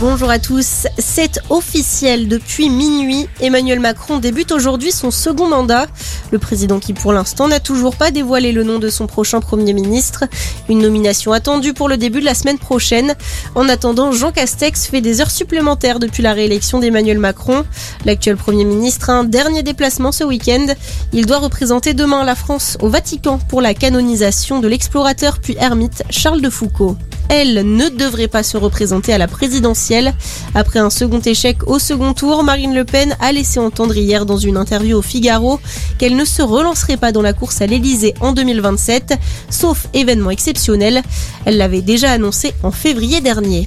Bonjour à tous. C'est officiel depuis minuit. Emmanuel Macron débute aujourd'hui son second mandat. Le président qui pour l'instant n'a toujours pas dévoilé le nom de son prochain Premier ministre. Une nomination attendue pour le début de la semaine prochaine. En attendant, Jean Castex fait des heures supplémentaires depuis la réélection d'Emmanuel Macron. L'actuel Premier ministre a un dernier déplacement ce week-end. Il doit représenter demain la France au Vatican pour la canonisation de l'explorateur puis ermite Charles de Foucault elle, ne devrait pas se représenter à la présidentielle. Après un second échec au second tour, Marine Le Pen a laissé entendre hier dans une interview au Figaro qu'elle ne se relancerait pas dans la course à l'Elysée en 2027, sauf événement exceptionnel. Elle l'avait déjà annoncé en février dernier.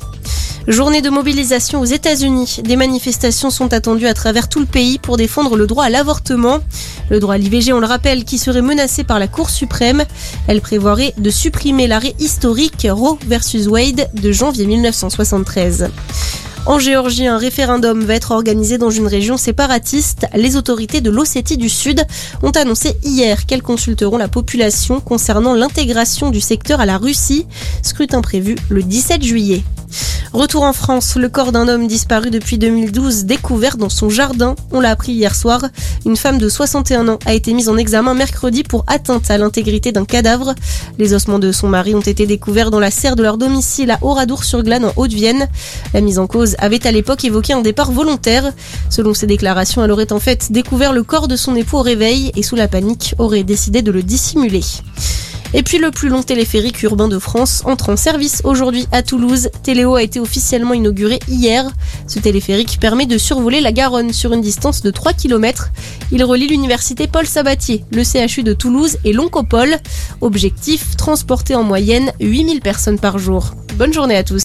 Journée de mobilisation aux États-Unis. Des manifestations sont attendues à travers tout le pays pour défendre le droit à l'avortement. Le droit à l'IVG, on le rappelle, qui serait menacé par la Cour suprême. Elle prévoirait de supprimer l'arrêt historique Roe versus Wade de janvier 1973. En Géorgie, un référendum va être organisé dans une région séparatiste. Les autorités de l'Ossétie du Sud ont annoncé hier qu'elles consulteront la population concernant l'intégration du secteur à la Russie. Scrutin prévu le 17 juillet. Retour en France, le corps d'un homme disparu depuis 2012 découvert dans son jardin. On l'a appris hier soir. Une femme de 61 ans a été mise en examen mercredi pour atteinte à l'intégrité d'un cadavre. Les ossements de son mari ont été découverts dans la serre de leur domicile à Oradour-sur-Glane en Haute-Vienne. La mise en cause avait à l'époque évoqué un départ volontaire. Selon ses déclarations, elle aurait en fait découvert le corps de son époux au réveil et sous la panique aurait décidé de le dissimuler. Et puis le plus long téléphérique urbain de France entre en service aujourd'hui à Toulouse. Téléo a été officiellement inauguré hier. Ce téléphérique permet de survoler la Garonne sur une distance de 3 km. Il relie l'université Paul Sabatier, le CHU de Toulouse et l'Oncopole. Objectif, transporter en moyenne 8000 personnes par jour. Bonne journée à tous.